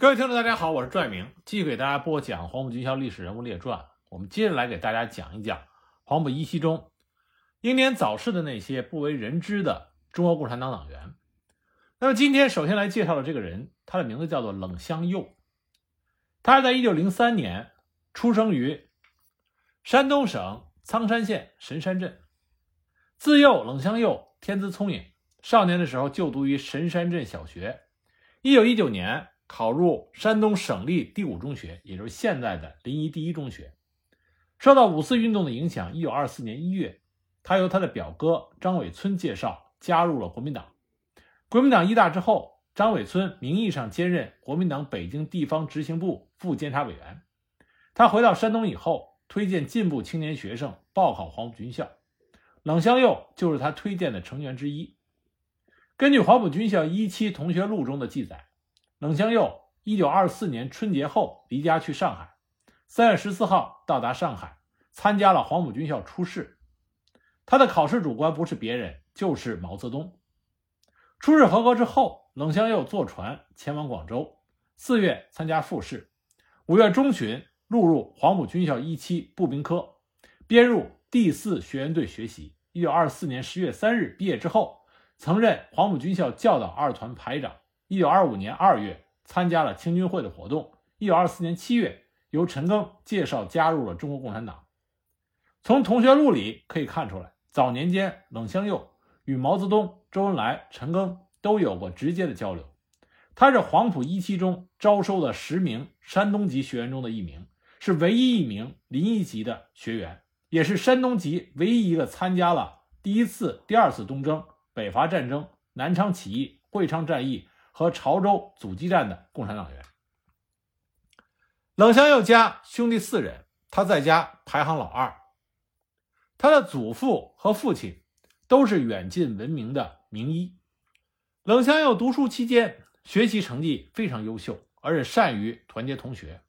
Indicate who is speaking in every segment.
Speaker 1: 各位听众，大家好，我是拽明，继续给大家播讲黄埔军校历史人物列传。我们接着来给大家讲一讲黄埔一期中英年早逝的那些不为人知的中国共产党党员。那么今天首先来介绍的这个人，他的名字叫做冷香佑，他是在一九零三年出生于山东省苍山县神山镇。自幼，冷香佑天资聪颖，少年的时候就读于神山镇小学。一九一九年。考入山东省立第五中学，也就是现在的临沂第一中学。受到五四运动的影响，一九二四年一月，他由他的表哥张伟村介绍加入了国民党。国民党一大之后，张伟村名义上兼任国民党北京地方执行部副监察委员。他回到山东以后，推荐进步青年学生报考黄埔军校，冷香佑就是他推荐的成员之一。根据黄埔军校一期同学录中的记载。冷香佑一九二四年春节后离家去上海，三月十四号到达上海，参加了黄埔军校初试。他的考试主官不是别人，就是毛泽东。初试合格之后，冷香佑坐船前往广州，四月参加复试，五月中旬录入黄埔军校一期步兵科，编入第四学员队学习。一九二四年十月三日毕业之后，曾任黄埔军校教导二团排长。一九二五年二月，参加了青军会的活动。一九二四年七月，由陈赓介绍加入了中国共产党。从同学录里可以看出来，早年间冷香佑与毛泽东、周恩来、陈赓都有过直接的交流。他是黄埔一期中招收的十名山东籍学员中的一名，是唯一一名临沂籍的学员，也是山东籍唯一一个参加了第一次、第二次东征、北伐战争、南昌起义、会昌战役。和潮州阻击战的共产党员，冷香佑家兄弟四人，他在家排行老二。他的祖父和父亲都是远近闻名的名医。冷香佑读书期间，学习成绩非常优秀，而且善于团结同学。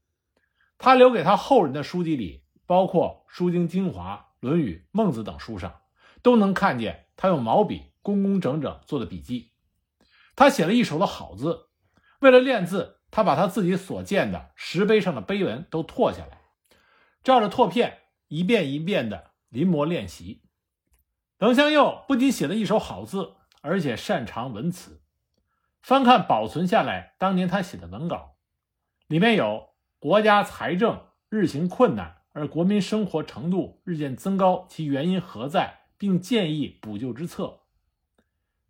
Speaker 1: 他留给他后人的书籍里，包括《书经精华》《论语》《孟子》等书上，都能看见他用毛笔工工整整做的笔记。他写了一手的好字，为了练字，他把他自己所见的石碑上的碑文都拓下来，照着拓片一遍一遍的临摹练习。冷香佑不仅写了一手好字，而且擅长文辞。翻看保存下来当年他写的文稿，里面有国家财政日行困难，而国民生活程度日渐增高，其原因何在，并建议补救之策。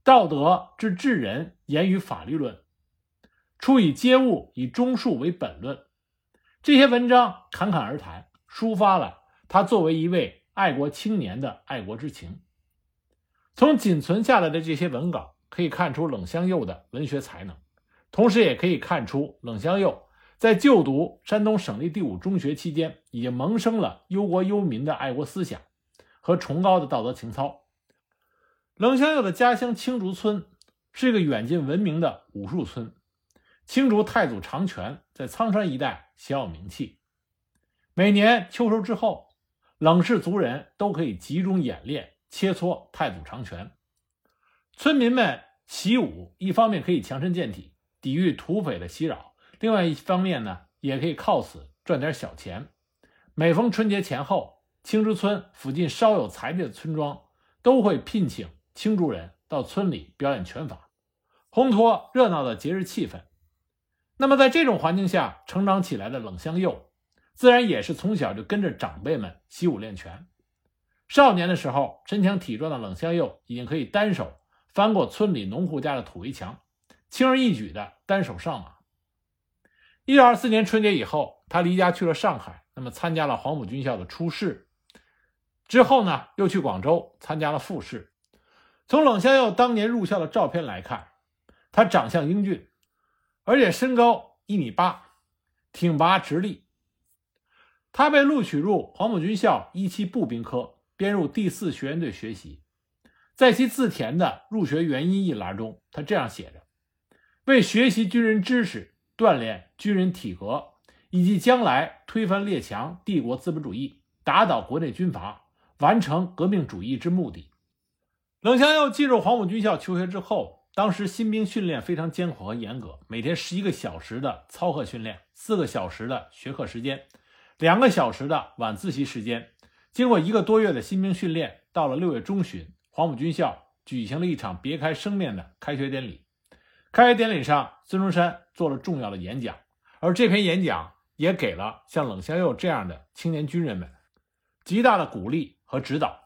Speaker 1: 道德之治人言语法律论，出以皆物以中术为本论。这些文章侃侃而谈，抒发了他作为一位爱国青年的爱国之情。从仅存下来的这些文稿可以看出冷香佑的文学才能，同时也可以看出冷香佑在就读山东省立第五中学期间，已经萌生了忧国忧民的爱国思想和崇高的道德情操。冷香佑的家乡青竹村是一个远近闻名的武术村。青竹太祖长拳在苍山一带小有名气。每年秋收之后，冷氏族人都可以集中演练切磋太祖长拳。村民们习武，一方面可以强身健体，抵御土匪的袭扰；另外一方面呢，也可以靠此赚点小钱。每逢春节前后，青竹村附近稍有财力的村庄都会聘请。青竹人到村里表演拳法，烘托热闹的节日气氛。那么，在这种环境下成长起来的冷香佑，自然也是从小就跟着长辈们习武练拳。少年的时候，身强体壮的冷香佑已经可以单手翻过村里农户家的土围墙，轻而易举的单手上马。一九二四年春节以后，他离家去了上海，那么参加了黄埔军校的初试，之后呢，又去广州参加了复试。从冷香佑当年入校的照片来看，他长相英俊，而且身高一米八，挺拔直立。他被录取入黄埔军校一期步兵科，编入第四学员队学习。在其自填的入学原因一栏中，他这样写着：“为学习军人知识，锻炼军人体格，以及将来推翻列强帝国资本主义，打倒国内军阀，完成革命主义之目的。”冷香佑进入黄埔军校求学之后，当时新兵训练非常艰苦和严格，每天十一个小时的操课训练，四个小时的学课时间，两个小时的晚自习时间。经过一个多月的新兵训练，到了六月中旬，黄埔军校举行了一场别开生面的开学典礼。开学典礼上，孙中山做了重要的演讲，而这篇演讲也给了像冷香佑这样的青年军人们极大的鼓励和指导。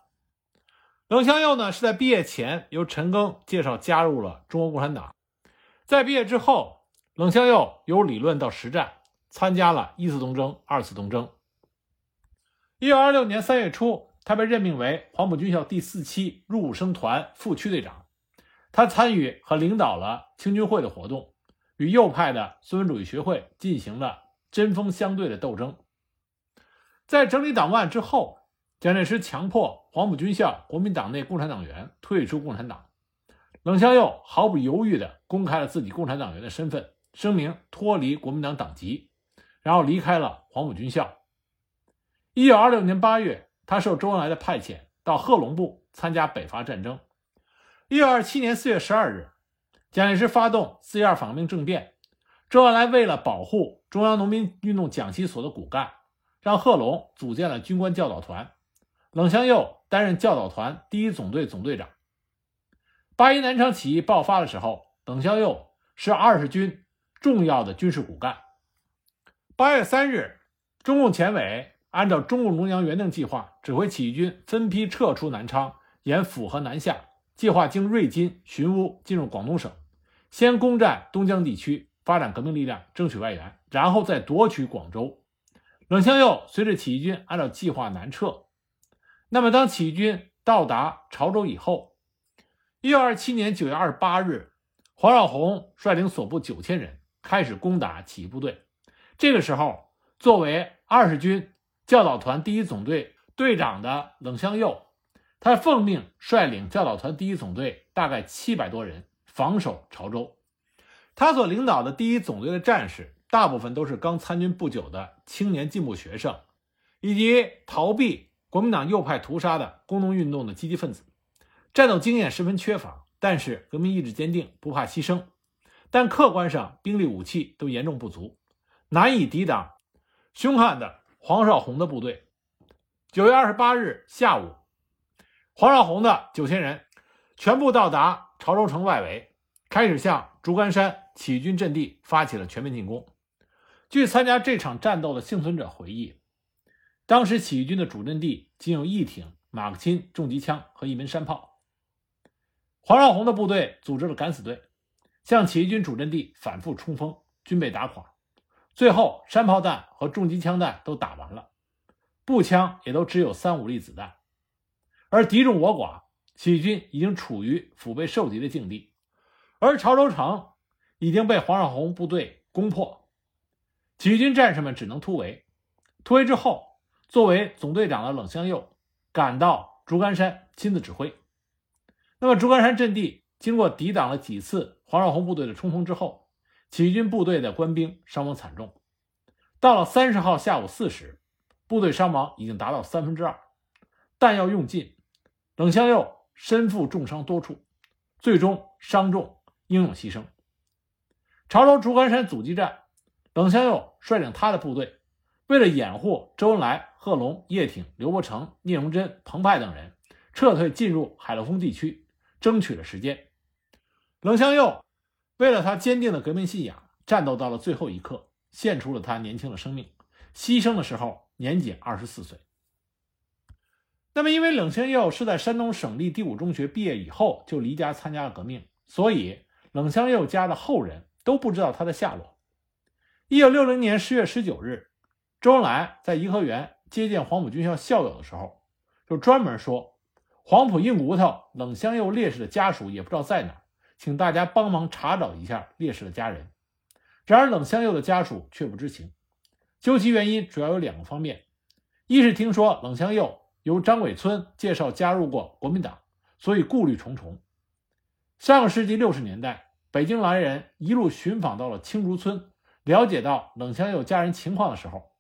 Speaker 1: 冷香佑呢，是在毕业前由陈赓介绍加入了中国共产党，在毕业之后，冷香佑由理论到实战，参加了一次东征、二次东征。一九二六年三月初，他被任命为黄埔军校第四期入伍生团副区队长。他参与和领导了青军会的活动，与右派的孙文主义学会进行了针锋相对的斗争。在整理党案之后，蒋介石强迫黄埔军校国民党内共产党员退出共产党。冷香佑毫不犹豫地公开了自己共产党员的身份，声明脱离国民党党籍，然后离开了黄埔军校。一九二六年八月，他受周恩来的派遣到贺龙部参加北伐战争。一九二七年四月十二日，蒋介石发动四一二反革命政变。周恩来为了保护中央农民运动讲习所的骨干，让贺龙组建了军官教导团，冷香佑担任教导团第一总队总队长。八一南昌起义爆发的时候，冷香佑是二十军重要的军事骨干。八月三日，中共前委按照中共中央原定计划，指挥起义军分批撤出南昌，沿抚河南下。计划经瑞金、寻乌进入广东省，先攻占东江地区，发展革命力量，争取外援，然后再夺取广州。冷香佑随着起义军按照计划南撤。那么，当起义军到达潮州以后，一九二七年九月二十八日，黄绍竑率领所部九千人开始攻打起义部队。这个时候，作为二十军教导团第一总队队长的冷香佑。他奉命率领教导团第一总队，大概七百多人防守潮州。他所领导的第一总队的战士，大部分都是刚参军不久的青年进步学生，以及逃避国民党右派屠杀的工农运动的积极分子，战斗经验十分缺乏，但是革命意志坚定，不怕牺牲。但客观上兵力武器都严重不足，难以抵挡凶悍的黄绍竑的部队。九月二十八日下午。黄绍竑的九千人全部到达潮州城外围，开始向竹竿山起义军阵地发起了全面进攻。据参加这场战斗的幸存者回忆，当时起义军的主阵地仅有一挺马克沁重机枪和一门山炮。黄绍竑的部队组织了敢死队，向起义军主阵地反复冲锋，均被打垮。最后，山炮弹和重机枪弹都打完了，步枪也都只有三五粒子弹。而敌众我寡，起义军已经处于腹背受敌的境地，而潮州城已经被黄绍竑部队攻破，起义军战士们只能突围。突围之后，作为总队长的冷香佑赶到竹竿山亲自指挥。那么，竹竿山阵地经过抵挡了几次黄绍竑部队的冲锋之后，起义军部队的官兵伤亡惨重。到了三十号下午四时，部队伤亡已经达到三分之二，弹药用尽。冷香佑身负重伤多处，最终伤重英勇牺牲。潮州竹竿山阻击战，冷香佑率领他的部队，为了掩护周恩来、贺龙、叶挺、刘伯承、聂荣臻、彭湃等人撤退进入海陆丰地区，争取了时间。冷香佑为了他坚定的革命信仰，战斗到了最后一刻，献出了他年轻的生命，牺牲的时候年仅二十四岁。那么，因为冷香佑是在山东省立第五中学毕业以后就离家参加了革命，所以冷香佑家的后人都不知道他的下落。一九六零年十月十九日，周恩来在颐和园接见黄埔军校校友的时候，就专门说：“黄埔硬骨头冷香佑烈士的家属也不知道在哪，请大家帮忙查找一下烈士的家人。”然而，冷香佑的家属却不知情。究其原因，主要有两个方面：一是听说冷香佑。由张伟村介绍加入过国民党，所以顾虑重重。上个世纪六十年代，北京来人一路寻访到了青竹村，了解到冷香佑家人情况的时候，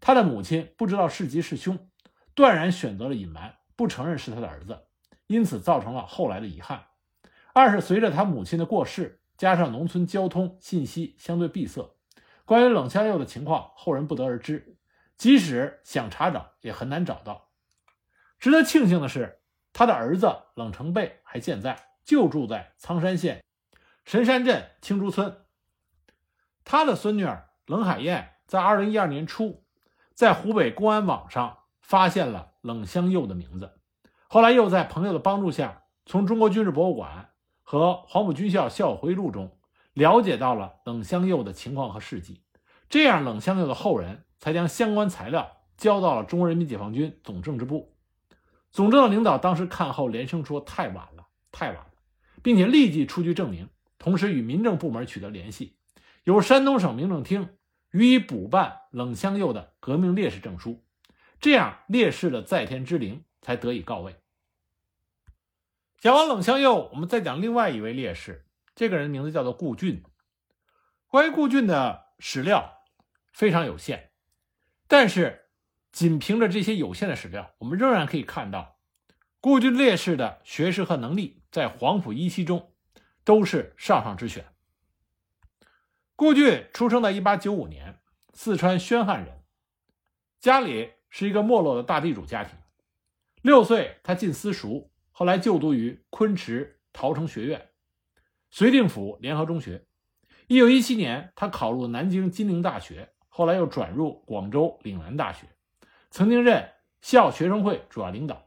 Speaker 1: 他的母亲不知道是吉是凶，断然选择了隐瞒，不承认是他的儿子，因此造成了后来的遗憾。二是随着他母亲的过世，加上农村交通信息相对闭塞，关于冷香佑的情况后人不得而知，即使想查找也很难找到。值得庆幸的是，他的儿子冷成贝还健在，就住在苍山县神山镇青竹村。他的孙女儿冷海燕在二零一二年初，在湖北公安网上发现了冷香佑的名字，后来又在朋友的帮助下，从中国军事博物馆和黄埔军校校友回忆录中了解到了冷香佑的情况和事迹。这样，冷香佑的后人才将相关材料交到了中国人民解放军总政治部。总政的领导当时看后连声说：“太晚了，太晚了，并且立即出具证明，同时与民政部门取得联系，由山东省民政厅予以补办冷香佑的革命烈士证书，这样烈士的在天之灵才得以告慰。”讲完冷香佑，我们再讲另外一位烈士，这个人名字叫做顾俊。关于顾俊的史料非常有限，但是。仅凭着这些有限的史料，我们仍然可以看到，顾俊烈士的学识和能力在黄埔一期中都是上上之选。顾俊出生在1895年，四川宣汉人，家里是一个没落的大地主家庭。六岁，他进私塾，后来就读于昆池桃城学院、绥定府联合中学。1917年，他考入南京金陵大学，后来又转入广州岭南大学。曾经任校学生会主要领导。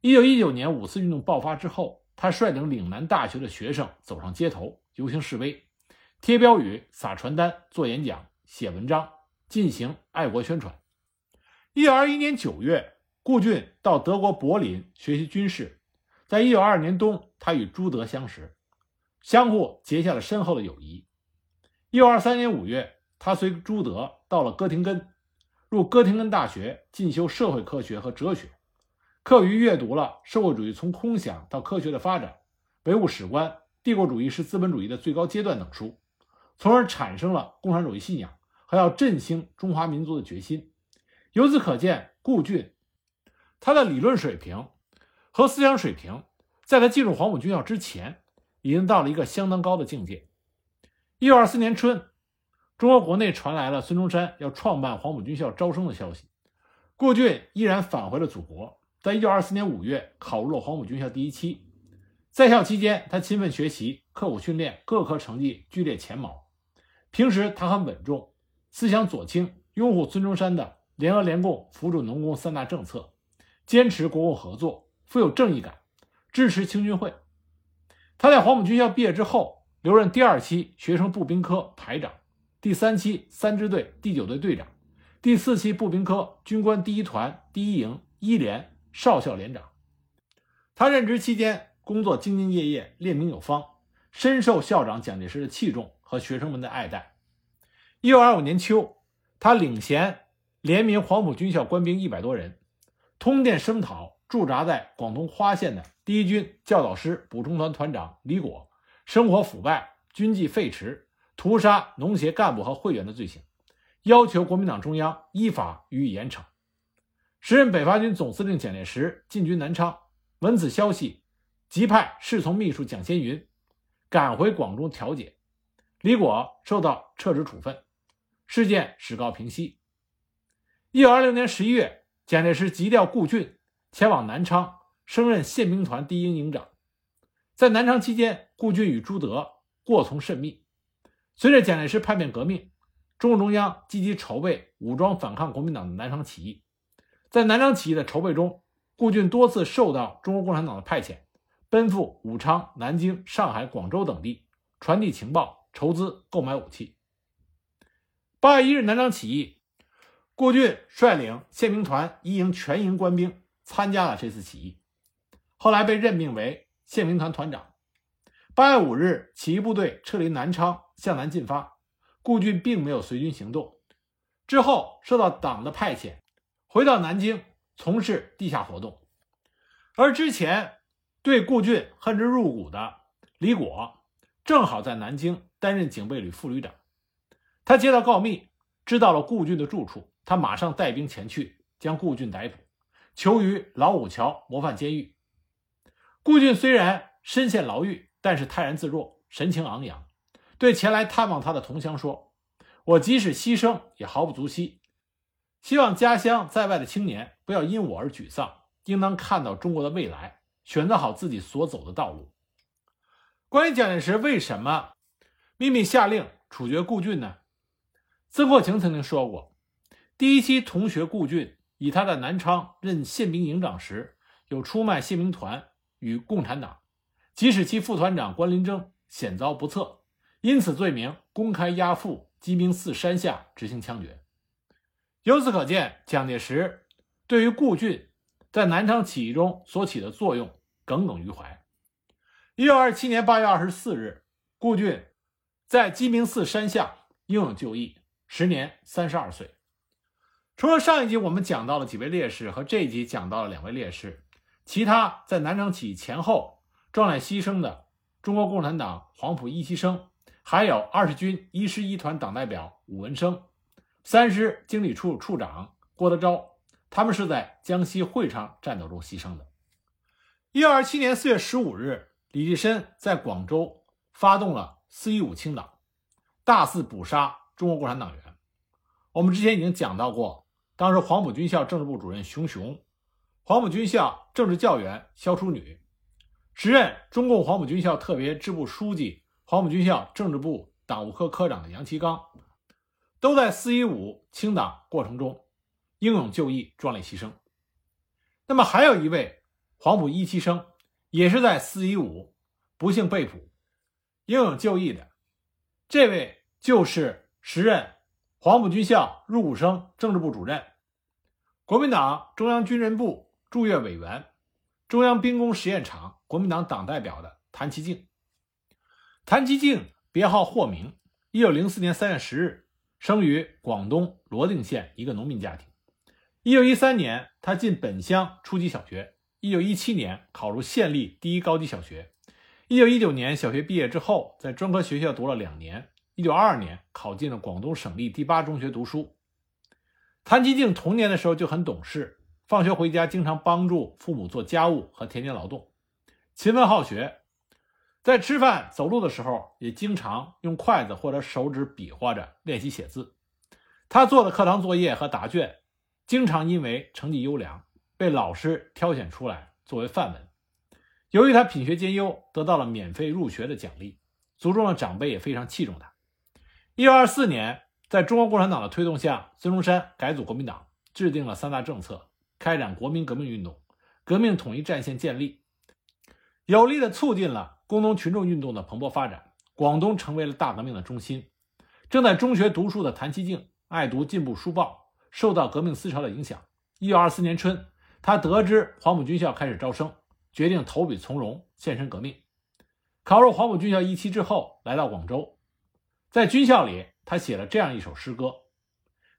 Speaker 1: 一九一九年五四运动爆发之后，他率领岭南大学的学生走上街头，游行示威，贴标语、撒传单、做演讲、写文章，进行爱国宣传。一九二一年九月，顾俊到德国柏林学习军事。在一九二二年冬，他与朱德相识，相互结下了深厚的友谊。一九二三年五月，他随朱德到了哥廷根。入哥廷根大学进修社会科学和哲学，课余阅读了《社会主义从空想到科学的发展》《唯物史观》《帝国主义是资本主义的最高阶段》等书，从而产生了共产主义信仰和要振兴中华民族的决心。由此可见，顾俊他的理论水平和思想水平，在他进入黄埔军校之前，已经到了一个相当高的境界。一九二四年春。中国国内传来了孙中山要创办黄埔军校招生的消息，顾俊依然返回了祖国。在一九二四年五月，考入了黄埔军校第一期。在校期间，他勤奋学习，刻苦训练，各科成绩居列前茅。平时他很稳重，思想左倾，拥护孙中山的联俄联共、扶助农工三大政策，坚持国共合作，富有正义感，支持青军会。他在黄埔军校毕业之后，留任第二期学生步兵科排长。第三期三支队第九队队长，第四期步兵科军官第一团第一营一连少校连长。他任职期间工作兢兢业业，练兵有方，深受校长蒋介石的器重和学生们的爱戴。一九二五年秋，他领衔联名黄埔军校官兵一百多人，通电声讨驻扎在广东花县的第一军教导师补充团团长李果，生活腐败，军纪废弛。屠杀农协干部和会员的罪行，要求国民党中央依法予以严惩。时任北伐军总司令蒋介石进军南昌，闻此消息，即派侍从秘书蒋先云赶回广州调解。李果受到撤职处分，事件始告平息。一九二六年十一月，蒋介石急调顾俊前往南昌，升任宪兵团第一营营长。在南昌期间，顾俊与朱德过从甚密。随着蒋介石叛变革命，中共中央积极筹备武装反抗国民党的南昌起义。在南昌起义的筹备中，顾俊多次受到中国共产党的派遣，奔赴武昌、南京、上海、广州等地，传递情报、筹资、购买武器。八月一日，南昌起义，顾俊率领宪兵团一营全营官兵参加了这次起义，后来被任命为宪兵团团长。八月五日，起义部队撤离南昌。向南进发，顾俊并没有随军行动。之后受到党的派遣，回到南京从事地下活动。而之前对顾俊恨之入骨的李果，正好在南京担任警备旅副旅长。他接到告密，知道了顾俊的住处，他马上带兵前去，将顾俊逮捕，囚于老五桥模范监狱。顾俊虽然身陷牢狱，但是泰然自若，神情昂扬，对前来探望他的同乡说：“我即使牺牲，也毫不足惜。希望家乡在外的青年不要因我而沮丧，应当看到中国的未来，选择好自己所走的道路。”关于蒋介石为什么秘密下令处决顾俊呢？曾国情曾经说过，第一期同学顾俊以他在南昌任宪兵营长时有出卖宪兵团与共产党，即使其副团长关林征险遭不测，因此罪名公开押赴鸡鸣寺山下执行枪决。由此可见，蒋介石对于顾俊在南昌起义中所起的作用耿耿于怀。一九二七年八月二十四日，顾俊在鸡鸣寺山下英勇就义。时年三十二岁。除了上一集我们讲到了几位烈士，和这一集讲到了两位烈士，其他在南昌起义前后壮烈牺牲的中国共产党黄埔一期生，还有二十军一师一团党代表武文生，三师经理处处长郭德昭，他们是在江西会昌战斗中牺牲的。一九二七年四月十五日，李济深在广州发动了四一五清党，大肆捕杀中国共产党员。我们之前已经讲到过，当时黄埔军校政治部主任熊雄、黄埔军校政治教员肖淑女、时任中共黄埔军校特别支部书记、黄埔军校政治部党务科科长的杨其刚，都在四一五清党过程中英勇就义、壮烈牺牲。那么还有一位黄埔一期生，也是在四一五不幸被捕、英勇就义的，这位就是时任。黄埔军校入伍生政治部主任，国民党中央军人部驻粤委员，中央兵工实验场国民党党代表的谭其敬。谭其敬别号霍明，一九零四年三月十日生于广东罗定县一个农民家庭。一九一三年，他进本乡初级小学。一九一七年考入县立第一高级小学。一九一九年小学毕业之后，在专科学校读了两年。一九二二年考进了广东省立第八中学读书。谭其敬童年的时候就很懂事，放学回家经常帮助父母做家务和田间劳动，勤奋好学。在吃饭、走路的时候，也经常用筷子或者手指比划着练习写字。他做的课堂作业和答卷，经常因为成绩优良，被老师挑选出来作为范文。由于他品学兼优，得到了免费入学的奖励，族中的长辈也非常器重他。一九二四年，在中国共产党的推动下，孙中山改组国民党，制定了三大政策，开展国民革命运动，革命统一战线建立，有力的促进了工农群众运动的蓬勃发展。广东成为了大革命的中心。正在中学读书的谭其敬爱读进步书报，受到革命思潮的影响。一九二四年春，他得知黄埔军校开始招生，决定投笔从戎，献身革命。考入黄埔军校一期之后，来到广州。在军校里，他写了这样一首诗歌：“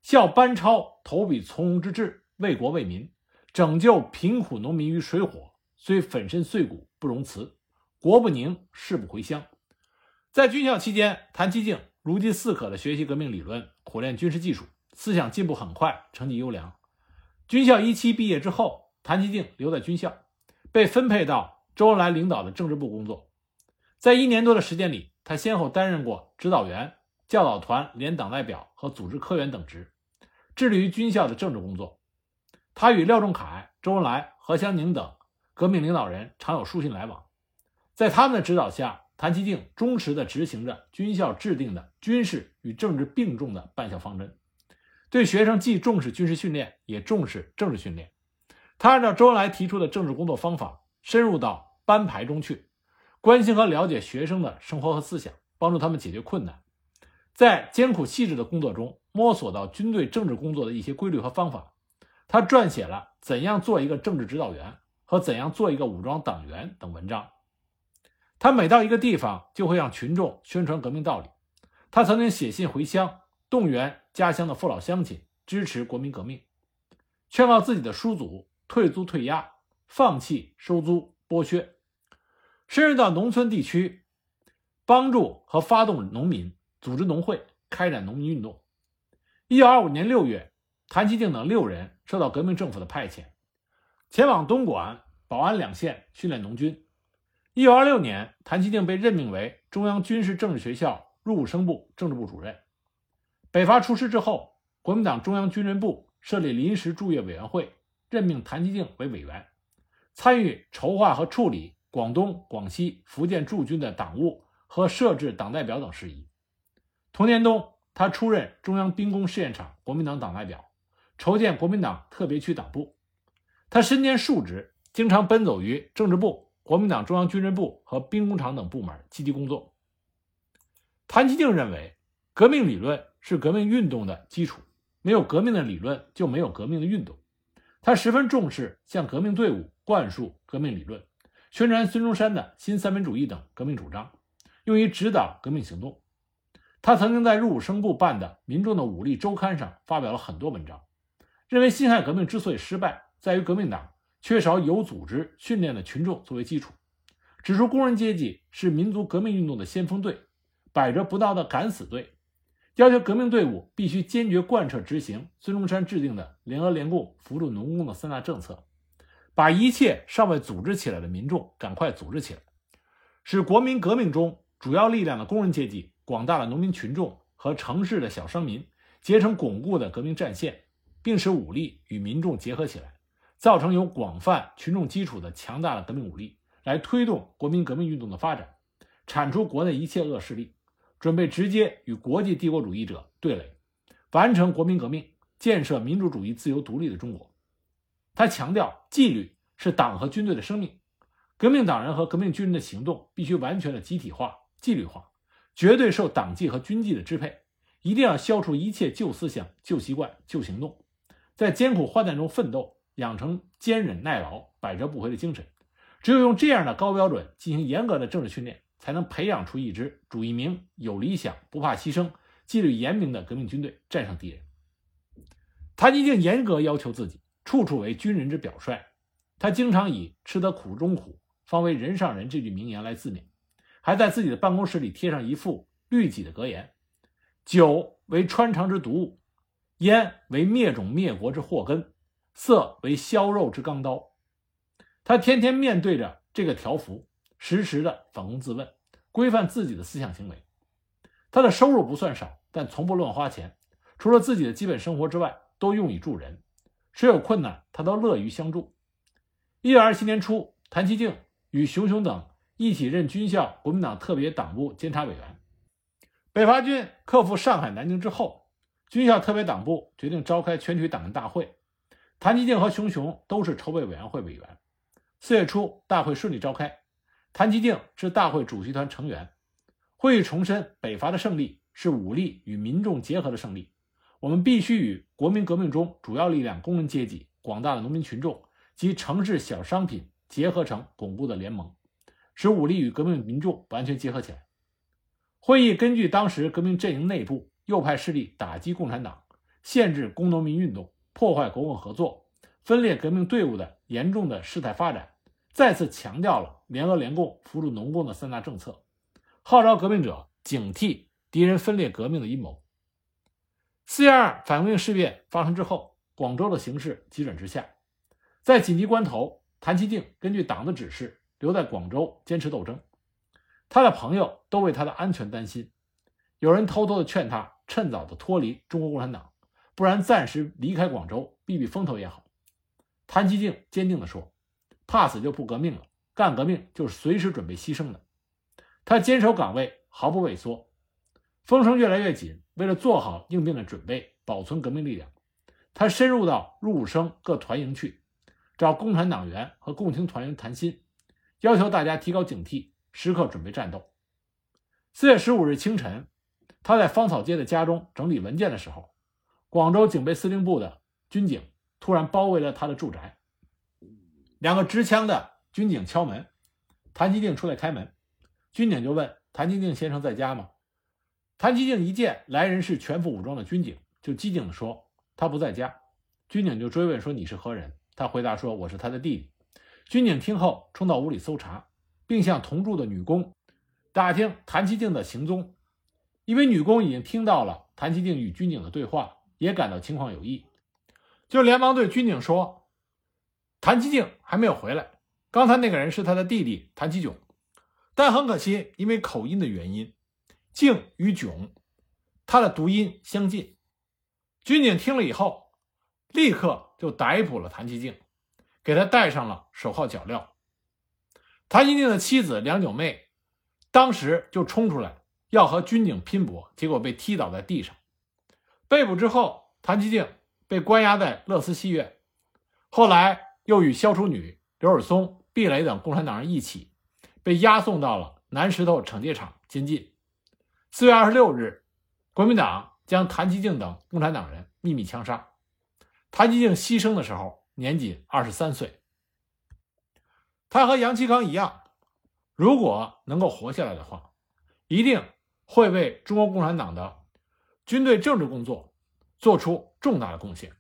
Speaker 1: 效班超投笔从戎之志，为国为民，拯救贫苦农民于水火，虽粉身碎骨不容辞，国不宁，誓不回乡。”在军校期间，谭其敬如饥似渴地学习革命理论，苦练军事技术，思想进步很快，成绩优良。军校一期毕业之后，谭其敬留在军校，被分配到周恩来领导的政治部工作。在一年多的时间里，他先后担任过指导员、教导团连党代表和组织科员等职，致力于军校的政治工作。他与廖仲恺、周恩来、何香凝等革命领导人常有书信来往。在他们的指导下，谭其敬忠实地执行着军校制定的军事与政治并重的办校方针，对学生既重视军事训练，也重视政治训练。他按照周恩来提出的政治工作方法，深入到班排中去。关心和了解学生的生活和思想，帮助他们解决困难，在艰苦细致的工作中摸索到军队政治工作的一些规律和方法。他撰写了《怎样做一个政治指导员》和《怎样做一个武装党员》等文章。他每到一个地方，就会让群众宣传革命道理。他曾经写信回乡，动员家乡的父老乡亲支持国民革命，劝告自己的叔祖退租退押，放弃收租剥削。深入到农村地区，帮助和发动农民组织农会，开展农民运动。一九二五年六月，谭其敬等六人受到革命政府的派遣，前往东莞、宝安两县训练农军。一九二六年，谭其敬被任命为中央军事政治学校入伍生部政治部主任。北伐出师之后，国民党中央军人部设立临时驻粤委员会，任命谭其敬为委员，参与筹划和处理广东、广西、福建驻军的党务和设置党代表等事宜。同年冬，他出任中央兵工试验场国民党党代表，筹建国民党特别区党部。他身兼数职，经常奔走于政治部、国民党中央军人部和兵工厂等部门，积极工作。谭其敬认为，革命理论是革命运动的基础，没有革命的理论，就没有革命的运动。他十分重视向革命队伍灌输革命理论，宣传孙中山的新三民主义等革命主张，用于指导革命行动。他曾经在入伍生部办的《民众的武力周刊》上发表了很多文章，认为辛亥革命之所以失败，在于革命党缺少有组织训练的群众作为基础，指出工人阶级是民族革命运动的先锋队，百折不挠的敢死队，要求革命队伍必须坚决贯彻执行孙中山制定的联俄联共扶助农工的三大政策，把一切尚未组织起来的民众赶快组织起来，使国民革命中主要力量的工人阶级。广大的农民群众和城市的小商民结成巩固的革命战线，并使武力与民众结合起来，造成有广泛群众基础的强大的革命武力，来推动国民革命运动的发展，铲除国内一切恶势力，准备直接与国际帝国主义者对垒，完成国民革命，建设民主主义自由独立的中国。他强调，纪律是党和军队的生命，革命党人和革命军人的行动必须完全的集体化、纪律化。绝对受党纪和军纪的支配，一定要消除一切旧思想、旧习惯、旧行动，在艰苦患难中奋斗，养成坚忍耐劳、百折不回的精神。只有用这样的高标准进行严格的政治训练，才能培养出一支主义明、有理想、不怕牺牲、纪律严明的革命军队，战胜敌人。谭其敬严格要求自己，处处为军人之表率。他经常以“吃得苦中苦，方为人上人”这句名言来自勉。还在自己的办公室里贴上一副律己的格言：“酒为穿肠之毒物，烟为灭种灭国之祸根，色为削肉之钢刀。”他天天面对着这个条幅，时时的反躬自问，规范自己的思想行为。他的收入不算少，但从不乱花钱，除了自己的基本生活之外，都用以助人。谁有困难，他都乐于相助。一九二七年初，谭其敬与熊雄等。一起任军校国民党特别党部监察委员。北伐军克复上海、南京之后，军校特别党部决定召开全体党员大会。谭其敬和熊雄都是筹备委员会委员。四月初，大会顺利召开。谭其静是大会主席团成员。会议重申，北伐的胜利是武力与民众结合的胜利。我们必须与国民革命中主要力量工人阶级、广大的农民群众及城市小商品结合成巩固的联盟。使武力与革命民众完全结合起来。会议根据当时革命阵营内部右派势力打击共产党、限制工农民运动、破坏国共合作、分裂革命队伍的严重的事态发展，再次强调了联俄联共扶助农工的三大政策，号召革命者警惕敌人分裂革命的阴谋。四月二反革命事变发生之后，广州的形势急转直下，在紧急关头，谭其敬根据党的指示。留在广州坚持斗争，他的朋友都为他的安全担心，有人偷偷的劝他趁早的脱离中国共产党，不然暂时离开广州避避风头也好。谭其敬坚定地说：“怕死就不革命了，干革命就是随时准备牺牲的。”他坚守岗位，毫不畏缩。风声越来越紧，为了做好应变的准备，保存革命力量，他深入到入伍生各团营去，找共产党员和共青团员谈心。要求大家提高警惕，时刻准备战斗。四月十五日清晨，他在芳草街的家中整理文件的时候，广州警备司令部的军警突然包围了他的住宅。两个持枪的军警敲门，谭其敬出来开门。军警就问谭其敬先生在家吗？谭其敬一见来人是全副武装的军警，就机警地说他不在家。军警就追问说你是何人？他回答说我是他的弟弟。军警听后冲到屋里搜查，并向同住的女工打听谭其敬的行踪。一位女工已经听到了谭其敬与军警的对话，也感到情况有异，就连忙对军警说：“谭其静还没有回来，刚才那个人是他的弟弟谭其炯。”但很可惜，因为口音的原因，静与囧，他的读音相近。军警听了以后，立刻就逮捕了谭其静，给他戴上了手铐脚镣。谭其静的妻子梁九妹当时就冲出来要和军警拼搏，结果被踢倒在地上。被捕之后，谭其静被关押在乐思戏院，后来又与萧楚女、刘尔松、毕雷等共产党人一起被押送到了南石头惩戒场监禁。四月二十六日，国民党将谭其敬等共产党人秘密枪杀。谭其敬牺牲的时候年仅二十三岁。他和杨其刚一样，如果能够活下来的话，一定会为中国共产党的军队政治工作做出重大的贡献。